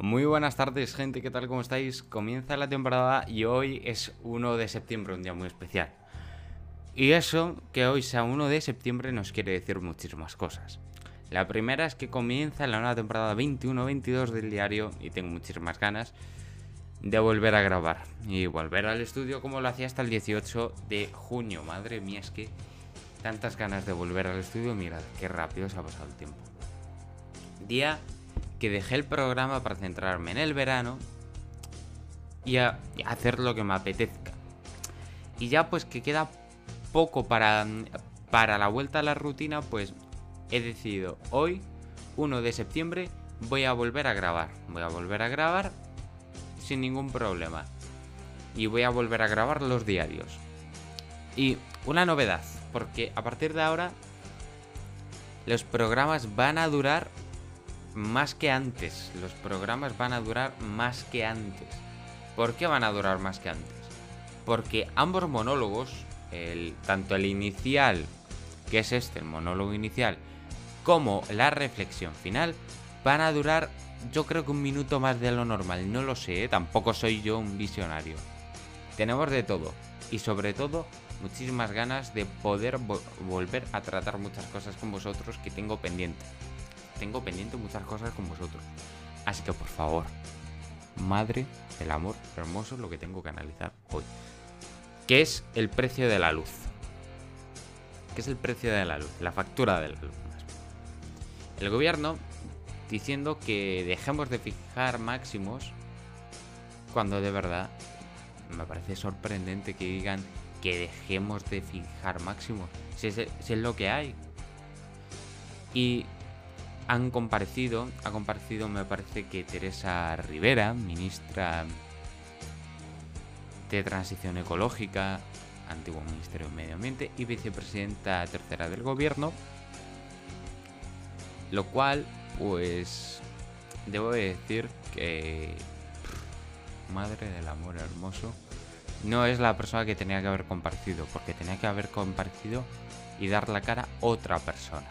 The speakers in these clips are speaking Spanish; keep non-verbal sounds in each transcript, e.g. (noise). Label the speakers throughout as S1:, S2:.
S1: Muy buenas tardes, gente, ¿qué tal? ¿Cómo estáis? Comienza la temporada y hoy es 1 de septiembre, un día muy especial. Y eso, que hoy sea 1 de septiembre, nos quiere decir muchísimas cosas. La primera es que comienza la nueva temporada 21-22 del diario y tengo muchísimas ganas de volver a grabar y volver al estudio como lo hacía hasta el 18 de junio. Madre mía, es que tantas ganas de volver al estudio, mirad qué rápido se ha pasado el tiempo. Día que dejé el programa para centrarme en el verano y, a, hacer lo que me apetezca. Y ya pues que queda poco para, para la vuelta a la rutina, pues he decidido hoy, 1 de septiembre, voy a volver a grabar. Voy a volver a grabar sin ningún problema. Y voy a volver a grabar los diarios. Y una novedad, porque a partir de ahora los programas van a durar más que antes. Los programas van a durar más que antes. ¿Por qué van a durar más que antes? Porque ambos monólogos, el, tanto el inicial, que es este, el monólogo inicial, como la reflexión final, van a durar yo creo que un minuto más de lo normal. No lo sé, ¿eh? tampoco soy yo un visionario. Tenemos de todo. Y sobre todo, muchísimas ganas de poder volver a tratar muchas cosas con vosotros que tengo pendiente tengo pendiente muchas cosas con vosotros. Así que por favor, madre del amor hermoso, lo que tengo que analizar hoy. ¿Qué es el precio de la luz? ¿Qué es el precio de la luz? La factura de la luz. El gobierno diciendo que dejemos de fijar máximos cuando de verdad me parece sorprendente que digan que dejemos de fijar máximos. Si es, si es lo que hay. Y han comparecido, ha comparecido me parece que Teresa Rivera, ministra de Transición Ecológica, antiguo Ministerio de Medio Ambiente y vicepresidenta tercera del gobierno, lo cual pues debo decir que madre del amor hermoso no es la persona que tenía que haber comparecido, porque tenía que haber comparecido y dar la cara otra persona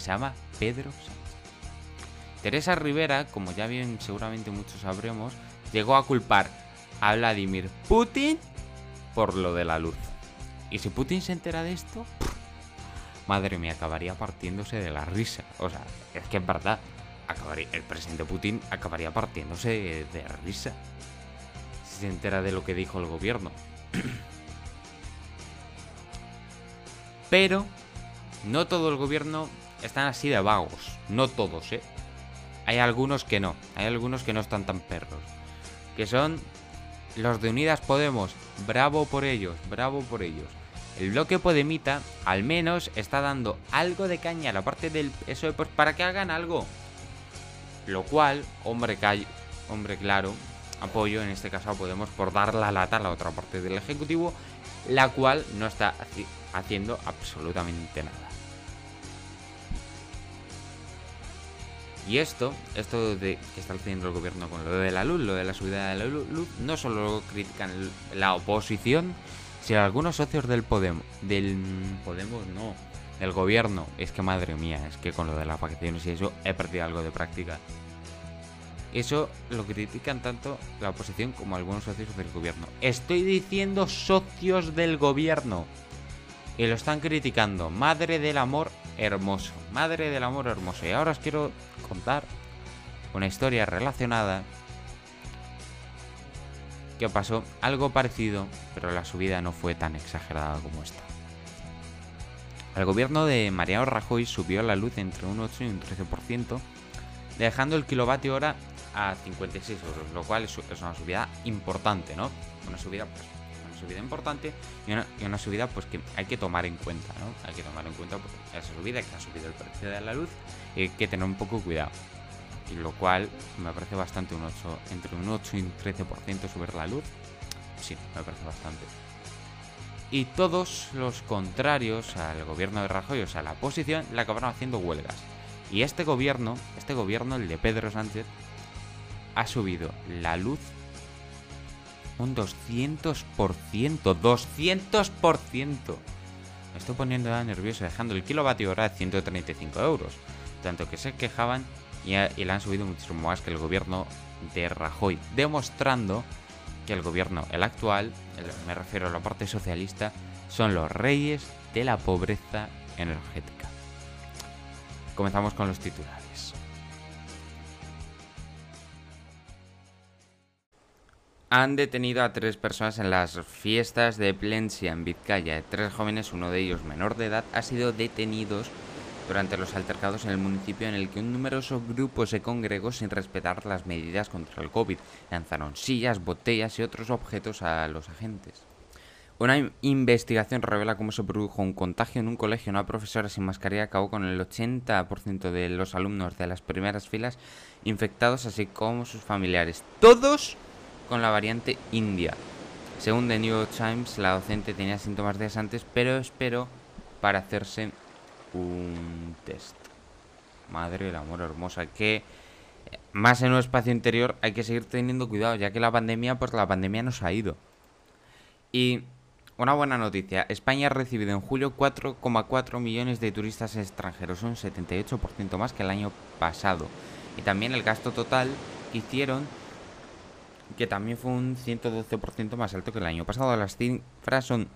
S1: se llama Pedro. Teresa Rivera, como ya bien seguramente muchos sabremos, llegó a culpar a Vladimir Putin por lo de la luz. Y si Putin se entera de esto, madre mía, acabaría partiéndose de la risa. O sea, es que en verdad, el presidente Putin acabaría partiéndose de, de risa. Si se entera de lo que dijo el gobierno. (clears throat) Pero no todo el gobierno están así de vagos. No todos, ¿eh? Hay algunos que no. Hay algunos que no están tan perros. Que son los de Unidas Podemos. Bravo por ellos, bravo por ellos. El bloque Podemita al menos está dando algo de caña a la parte del eso pues para que hagan algo. Lo cual, hombre, hombre claro, apoyo en este caso a Podemos por dar la lata a la otra parte del Ejecutivo, la cual no está haciendo absolutamente nada. Y esto, esto de que está haciendo el gobierno con lo de la luz, lo de la subida de la luz, no solo lo critican la oposición, sino algunos socios del Podemos, del Podemos no, del gobierno. Es que madre mía, es que con lo de las vacaciones y eso he perdido algo de práctica. Eso lo critican tanto la oposición como algunos socios del gobierno. Estoy diciendo socios del gobierno. Y lo están criticando. Madre del amor hermoso. Madre del amor hermoso. Y ahora os quiero contar una historia relacionada que pasó algo parecido, pero la subida no fue tan exagerada como esta. El gobierno de Mariano Rajoy subió la luz entre un 8 y un 13%, dejando el kilovatio hora a 56 euros, lo cual es una subida importante, ¿no? Una subida pues, subida importante y una, subida pues que hay que tomar en cuenta, ¿no? Hay que tomar en cuenta pues, esa subida que ha subido el precio de la luz y hay que tener un poco cuidado. Y lo cual me parece bastante un 8, entre un 8 y un 13% subir la luz. Sí, me parece bastante. Y todos los contrarios al gobierno de Rajoy, o sea, la oposición, le acabaron haciendo huelgas. Y este gobierno, este gobierno, el de Pedro Sánchez, ha subido la luz un 200%. 200%. Me estoy poniendo ya nervioso dejando el kilovatio hora a 135 euros. Tanto que se quejaban y, y la han subido muchísimo más que el gobierno de Rajoy, demostrando que el gobierno, el actual, me refiero a la parte socialista, son los reyes de la pobreza energética. Comenzamos con los titulares. Han detenido a tres personas en las fiestas de Plencia en Vizcaya. Tres jóvenes, uno de ellos menor de edad, ha sido detenidos durante los altercados en el municipio en el que un numeroso grupo se congregó sin respetar las medidas contra el COVID. Lanzaron sillas, botellas y otros objetos a los agentes. Una investigación revela cómo se produjo un contagio en un colegio. Una profesora sin mascarilla acabó con el 80% de los alumnos de las primeras filas infectados, así como sus familiares. Todos con la variante india. Según The New York Times, la docente tenía síntomas días antes, pero esperó para hacerse un test. Madre del amor hermosa, que más en un espacio interior hay que seguir teniendo cuidado, ya que la pandemia, pues la pandemia nos ha ido. Y una buena noticia, España ha recibido en julio 4,4 millones de turistas extranjeros, un 78% más que el año pasado. Y también el gasto total hicieron, que también fue un 112% más alto que el año pasado. Las cifras son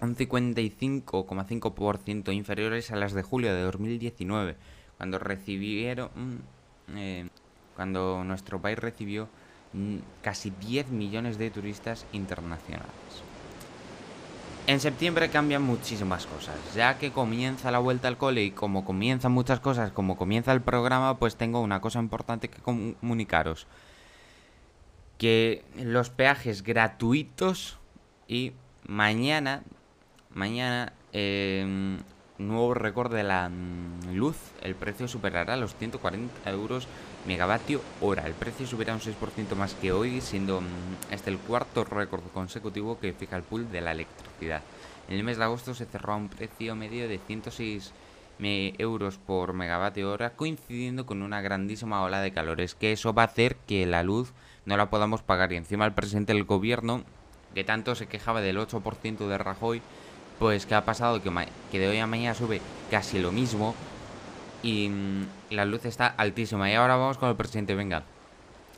S1: un 55,5% inferiores a las de julio de 2019, cuando recibieron, eh, cuando nuestro país recibió mm, casi 10 millones de turistas internacionales. En septiembre cambian muchísimas cosas, ya que comienza la vuelta al cole y como comienzan muchas cosas, como comienza el programa, pues tengo una cosa importante que comunicaros. Que los peajes gratuitos y mañana Mañana, eh, nuevo récord de la mm, luz. El precio superará los 140 euros megavatio hora. El precio subirá un 6% más que hoy, siendo mm, este el cuarto récord consecutivo que fija el pool de la electricidad. En el mes de agosto se cerró a un precio medio de 106 euros por megavatio hora, coincidiendo con una grandísima ola de calores, que eso va a hacer que la luz no la podamos pagar. Y encima el presidente del gobierno, que tanto se quejaba del 8% de Rajoy, pues ¿qué ha pasado? Que, que de hoy a mañana sube casi lo mismo y mm, la luz está altísima. Y ahora vamos con el presidente, venga.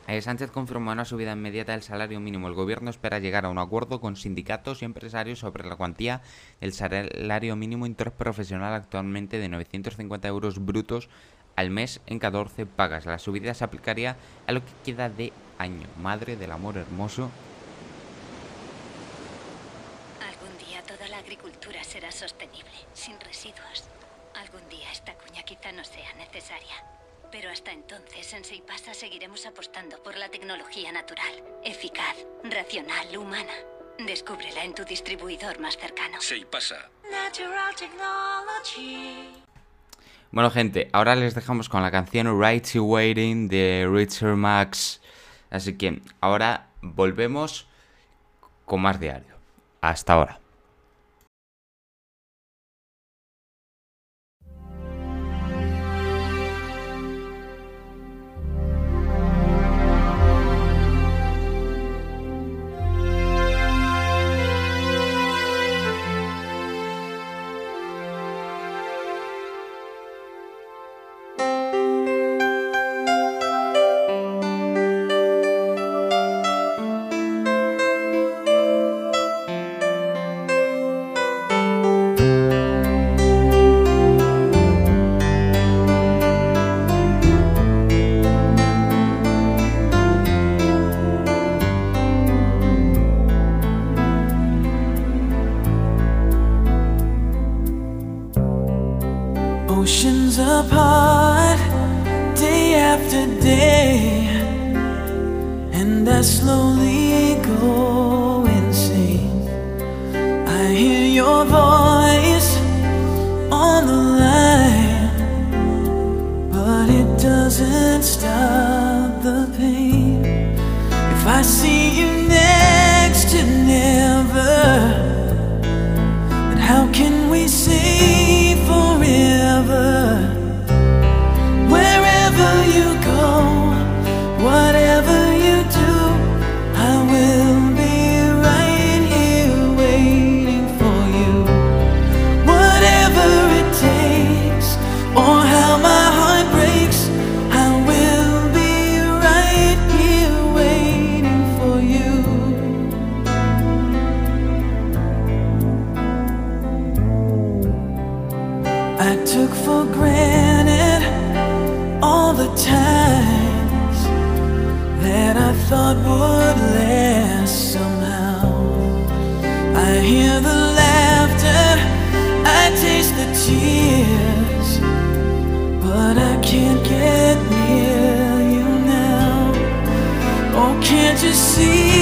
S1: Sánchez confirmó una subida inmediata del salario mínimo. El gobierno espera llegar a un acuerdo con sindicatos y empresarios sobre la cuantía del salario mínimo interprofesional actualmente de 950 euros brutos al mes en 14 pagas. La subida se aplicaría a lo que queda de año. Madre del amor hermoso.
S2: agricultura será sostenible, sin residuos. Algún día esta cuña quizá no sea necesaria. Pero hasta entonces en Seipasa seguiremos apostando por la tecnología natural, eficaz, racional, humana. Descúbrela en tu distribuidor más cercano.
S3: Seipasa.
S1: Bueno, gente, ahora les dejamos con la canción Right to Waiting de Richard Max. Así que ahora volvemos con más diario. Hasta ahora. See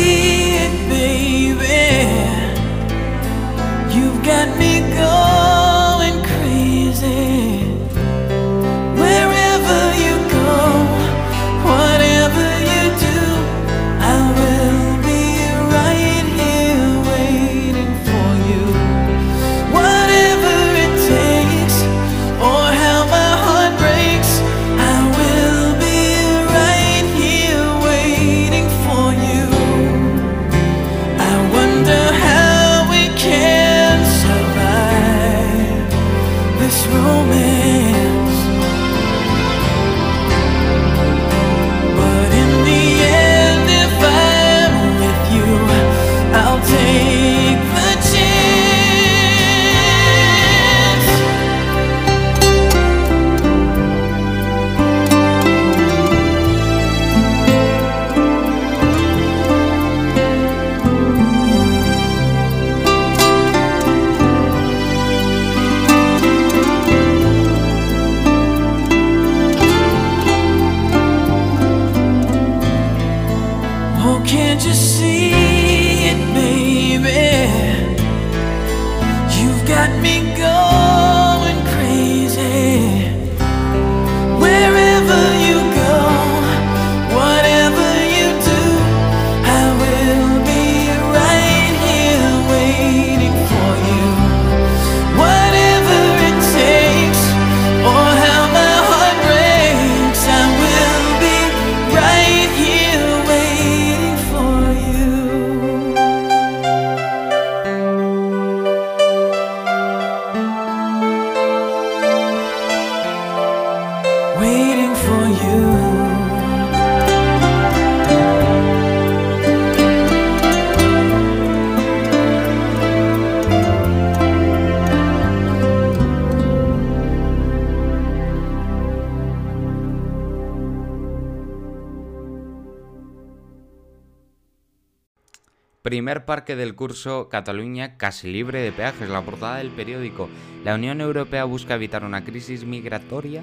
S1: Primer parque del curso Cataluña casi libre de peajes. La portada del periódico. La Unión Europea busca evitar una crisis migratoria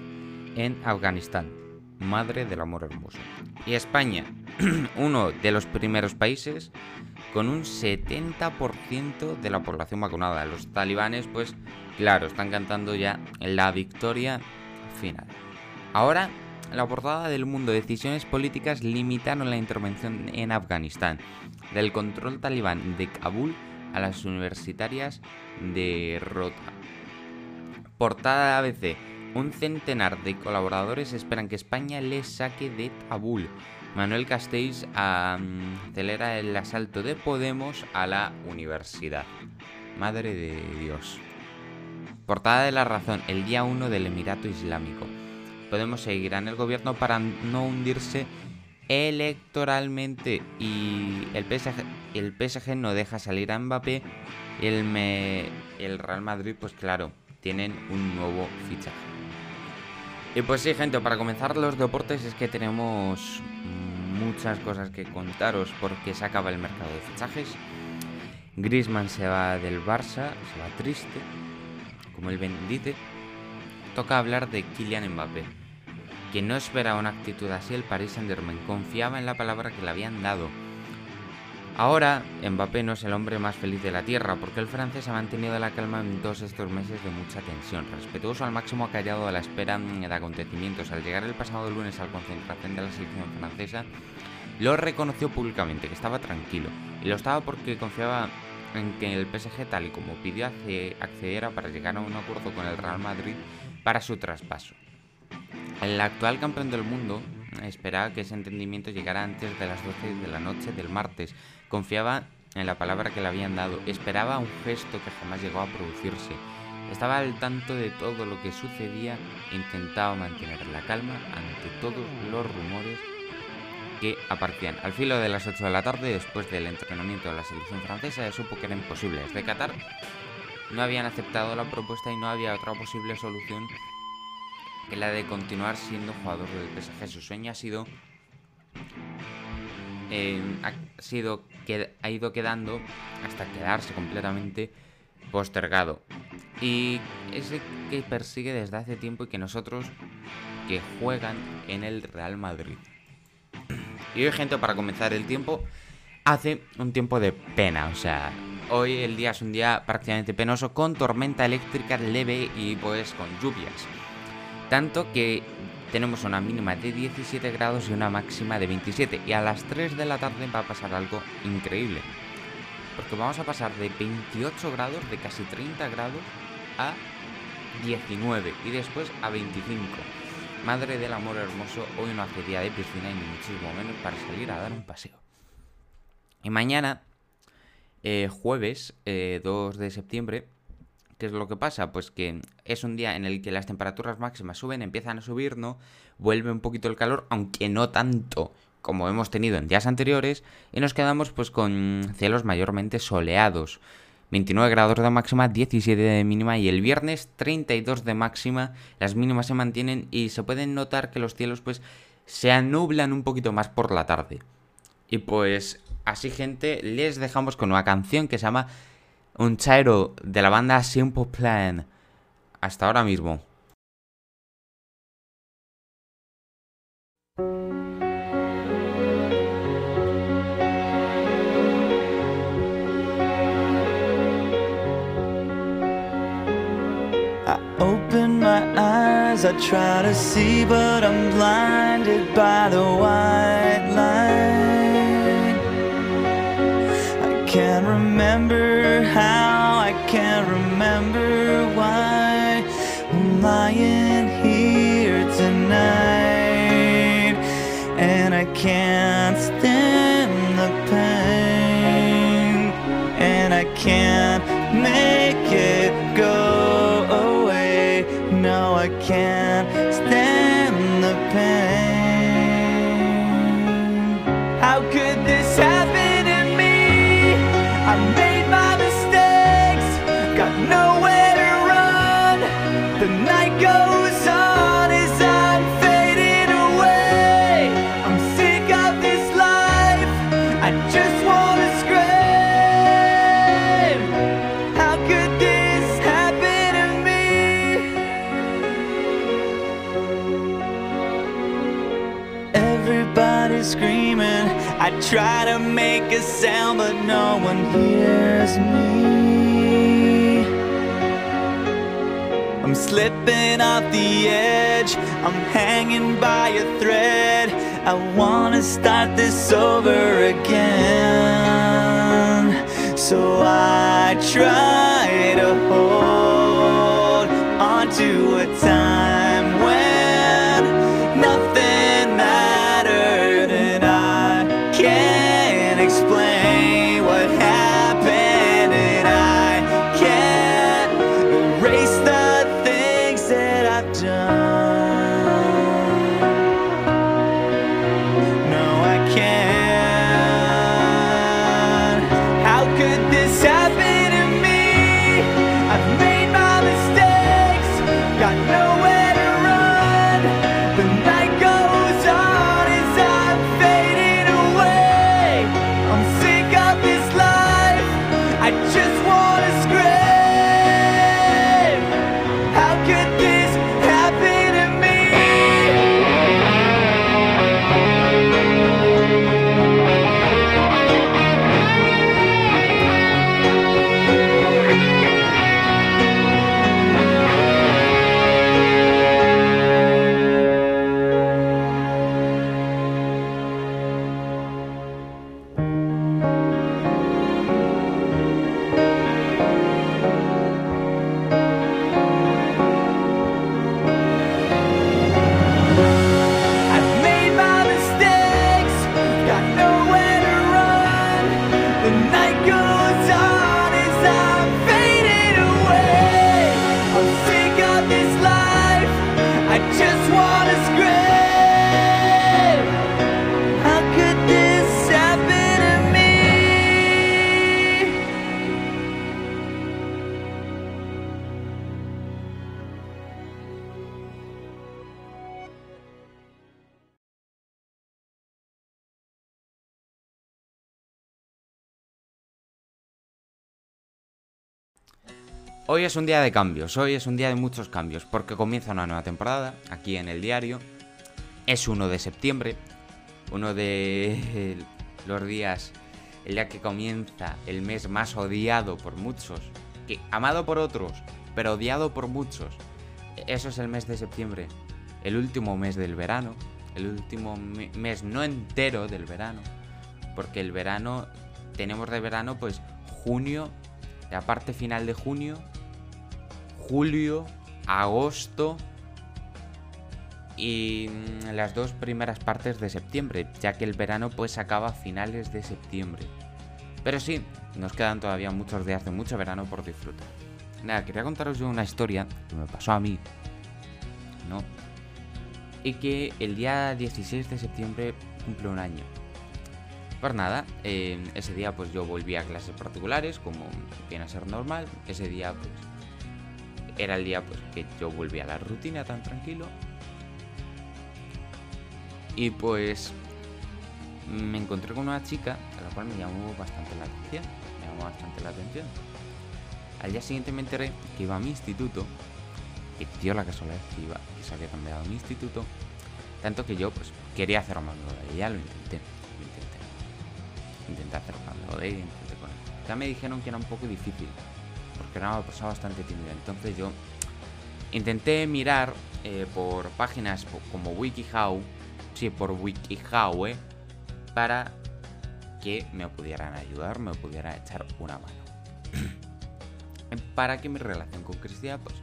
S1: en Afganistán. Madre del amor hermoso. Y España, (clears throat) uno de los primeros países con un 70% de la población vacunada. Los talibanes, pues claro, están cantando ya la victoria final. Ahora, la portada del mundo. Decisiones políticas limitaron la intervención en Afganistán. Del control talibán de Kabul a las universitarias de Rota. Portada de ABC. Un centenar de colaboradores esperan que España les saque de Kabul. Manuel Castells acelera el asalto de Podemos a la universidad. Madre de Dios. Portada de la razón, el día 1 del Emirato Islámico. Podemos seguir en el gobierno para no hundirse electoralmente y el PSG, el PSG no deja salir a Mbappé y el, el Real Madrid pues claro, tienen un nuevo fichaje. Y pues sí, gente, para comenzar los deportes es que tenemos muchas cosas que contaros porque se acaba el mercado de fichajes. Griezmann se va del Barça, se va triste, como él bien dice. Toca hablar de Kylian Mbappé, que no esperaba una actitud así el Paris Saint-Germain, confiaba en la palabra que le habían dado. Ahora, Mbappé no es el hombre más feliz de la Tierra, porque el francés ha mantenido la calma en todos estos meses de mucha tensión. Respetuoso al máximo ha callado a la espera de acontecimientos. Al llegar el pasado lunes al concentración de la selección francesa, lo reconoció públicamente, que estaba tranquilo. Y lo estaba porque confiaba en que el PSG, tal y como pidió, acce- accediera para llegar a un acuerdo con el Real Madrid para su traspaso. El actual campeón del mundo esperaba que ese entendimiento llegara antes de las 12 de la noche del martes. Confiaba en la palabra que le habían dado. Esperaba un gesto que jamás llegó a producirse. Estaba al tanto de todo lo que sucedía intentaba mantener la calma ante todos los rumores que aparecían. Al filo de las 8 de la tarde, después del entrenamiento de la selección francesa, supo que era imposible. Desde Qatar no habían aceptado la propuesta y no había otra posible solución que la de continuar siendo jugador del PSG. Su sueño ha sido eh, ha, sido, que, ha ido quedando hasta quedarse completamente postergado. Y ese que persigue desde hace tiempo y que nosotros que juegan en el Real Madrid. Y hoy, gente, para comenzar el tiempo, hace un tiempo de pena. O sea, hoy el día es un día prácticamente penoso con tormenta eléctrica leve y pues con lluvias. Tanto que tenemos una mínima de 17 grados y una máxima de 27. Y a las 3 de la tarde va a pasar algo increíble. Porque vamos a pasar de 28 grados, de casi 30 grados, a 19 y después a 25. Madre del amor hermoso, hoy no hace día de piscina y ni muchísimo menos para salir a dar un paseo. Y mañana, eh, jueves eh, 2 de septiembre, ¿qué es lo que pasa? Pues que es un día en el que las temperaturas máximas suben, empiezan a subir, ¿no? Vuelve un poquito el calor, aunque no tanto como hemos tenido en días anteriores, y nos quedamos pues con cielos mayormente soleados. 29 grados de máxima, 17 de mínima y el viernes 32 de máxima. Las mínimas se mantienen y se pueden notar que los cielos pues se anublan un poquito más por la tarde. Y pues así gente, les dejamos con una canción que se llama Un Chairo de la banda Simple Plan. Hasta ahora mismo.
S3: Open my eyes, I try to see, but I'm blinded by the white line. Can't remember how, I can't remember why. I'm lying The night goes on as I'm fading away. I'm sick of this life. I just wanna scream. How could this happen to me? Everybody's screaming. I try to make a sound, but no one hears me. Slipping off the edge. I'm hanging by a thread. I wanna start this over again. So I try to hold on to a time when nothing mattered and I can't explain
S1: Hoy es un día de cambios, hoy es un día de muchos cambios, porque comienza una nueva temporada aquí en el diario. Es 1 de septiembre, uno de (laughs) los días, el día que comienza el mes más odiado por muchos, amado por otros, pero odiado por muchos. Eso es el mes de septiembre, el último mes del verano, el último me- mes no entero del verano, porque el verano tenemos de verano pues junio, la parte final de junio, julio, agosto y mm, las dos primeras partes de septiembre, ya que el verano pues acaba a finales de septiembre. Pero sí, nos quedan todavía muchos días de mucho verano por disfrutar. Nada, quería contaros yo una historia que me pasó a mí, ¿no? Y que el día 16 de septiembre cumple un año. Pues nada, eh, ese día pues yo volví a clases particulares, como viene a ser normal. Ese día pues era el día pues que yo volví a la rutina tan tranquilo. Y pues me encontré con una chica a la cual me llamó bastante la atención. Me llamó bastante la atención. Al día siguiente me enteré que iba a mi instituto. Que dio la casualidad que, iba, que se había cambiado mi instituto. Tanto que yo pues quería hacer amigo de ella, lo intenté. Lo intenté. Intenté hacer amigo de ella, intenté con ella. Ya me dijeron que era un poco difícil. Porque era una persona bastante tímida. Entonces yo intenté mirar eh, por páginas como WikiHow. Sí, por WikiHow, eh, para que me pudieran ayudar, me pudieran echar una mano. (clears throat) para que mi relación con Cristina, pues,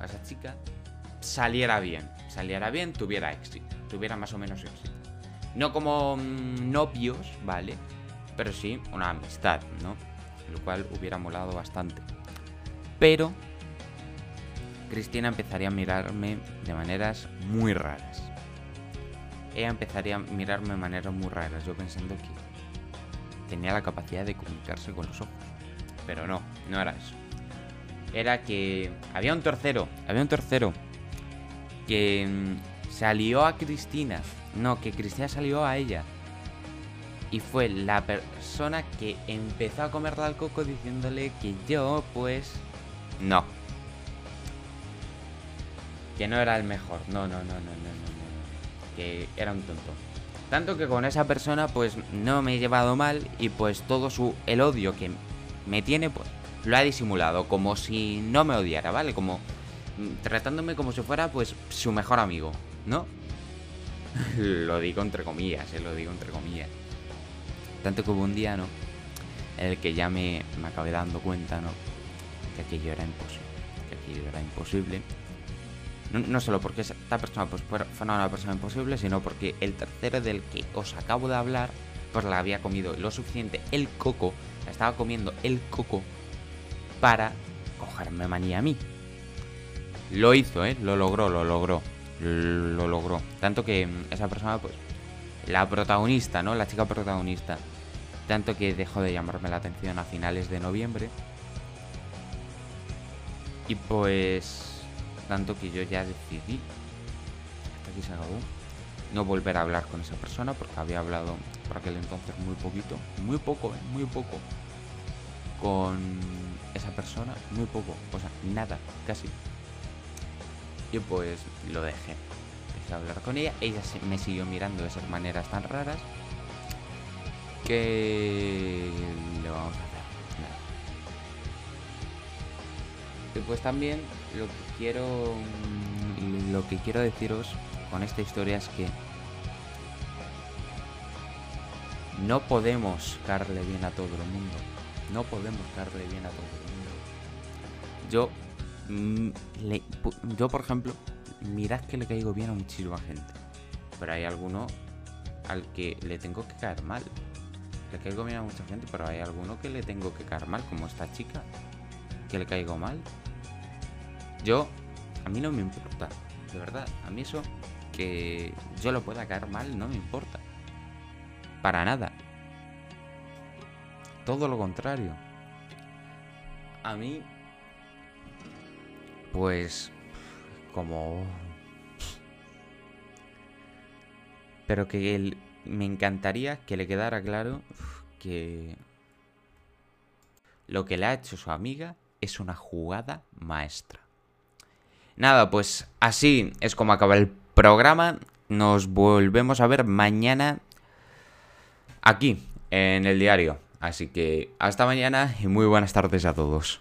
S1: a esa chica, saliera bien. Saliera bien, tuviera éxito. Tuviera más o menos éxito. No como mm, novios, ¿vale? Pero sí una amistad, ¿no? Lo cual hubiera molado bastante. Pero Cristina empezaría a mirarme de maneras muy raras. Ella empezaría a mirarme de maneras muy raras, yo pensando que tenía la capacidad de comunicarse con los ojos. Pero no, no era eso. Era que había un tercero, había un tercero que mm, salió a Cristina. No, que Cristina salió a ella. Y fue la persona que empezó a comerle al coco diciéndole que yo, pues, no. Que no era el mejor. No, no, no, no, no, no, no. Que era un tonto. Tanto que con esa persona, pues, no me he llevado mal y pues todo su el odio que me tiene, pues, lo ha disimulado. Como si no me odiara, ¿vale? Como mm, tratándome como si fuera, pues, su mejor amigo, ¿no? (laughs) lo digo entre comillas, eh, lo digo entre comillas. Tanto que hubo un día, ¿no? En el que ya me, me acabé dando cuenta, ¿no? Que aquello era imposible. Que aquello era imposible. No, solo porque esta persona pues, fuera una persona imposible, sino porque el tercero del que os acabo de hablar, pues la había comido lo suficiente el coco, la estaba comiendo el coco para cogerme manía a mí. Lo hizo, ¿eh? Lo logró, lo logró. Lo logró. Tanto que mm, esa persona, pues, la protagonista, ¿no? La chica protagonista. Tanto que dejó de llamarme la atención a finales de noviembre. Y pues, tanto que yo ya decidí, aquí se acabó, no volver a hablar con esa persona porque había hablado por aquel entonces muy poquito, muy poco, ¿eh? muy poco, con esa persona, muy poco, o sea, nada, casi. Y pues lo dejé. Dejé hablar con ella. Ella me siguió mirando de esas maneras tan raras. Que le vamos a hacer. Pues también lo que quiero. mm, Lo que quiero deciros con esta historia es que. No podemos caerle bien a todo el mundo. No podemos caerle bien a todo el mundo. Yo Mm, yo, por ejemplo, mirad que le caigo bien a muchísima gente. Pero hay alguno al que le tengo que caer mal. Le caigo bien a mucha gente, pero hay alguno que le tengo que caer mal, como esta chica. Que le caigo mal. Yo, a mí no me importa. De verdad, a mí eso que yo lo pueda caer mal no me importa. Para nada. Todo lo contrario. A mí pues como pero que me encantaría que le quedara claro que lo que le ha hecho su amiga es una jugada maestra. Nada, pues así es como acaba el programa. Nos volvemos a ver mañana aquí, en el diario. Así que hasta mañana y muy buenas tardes a todos.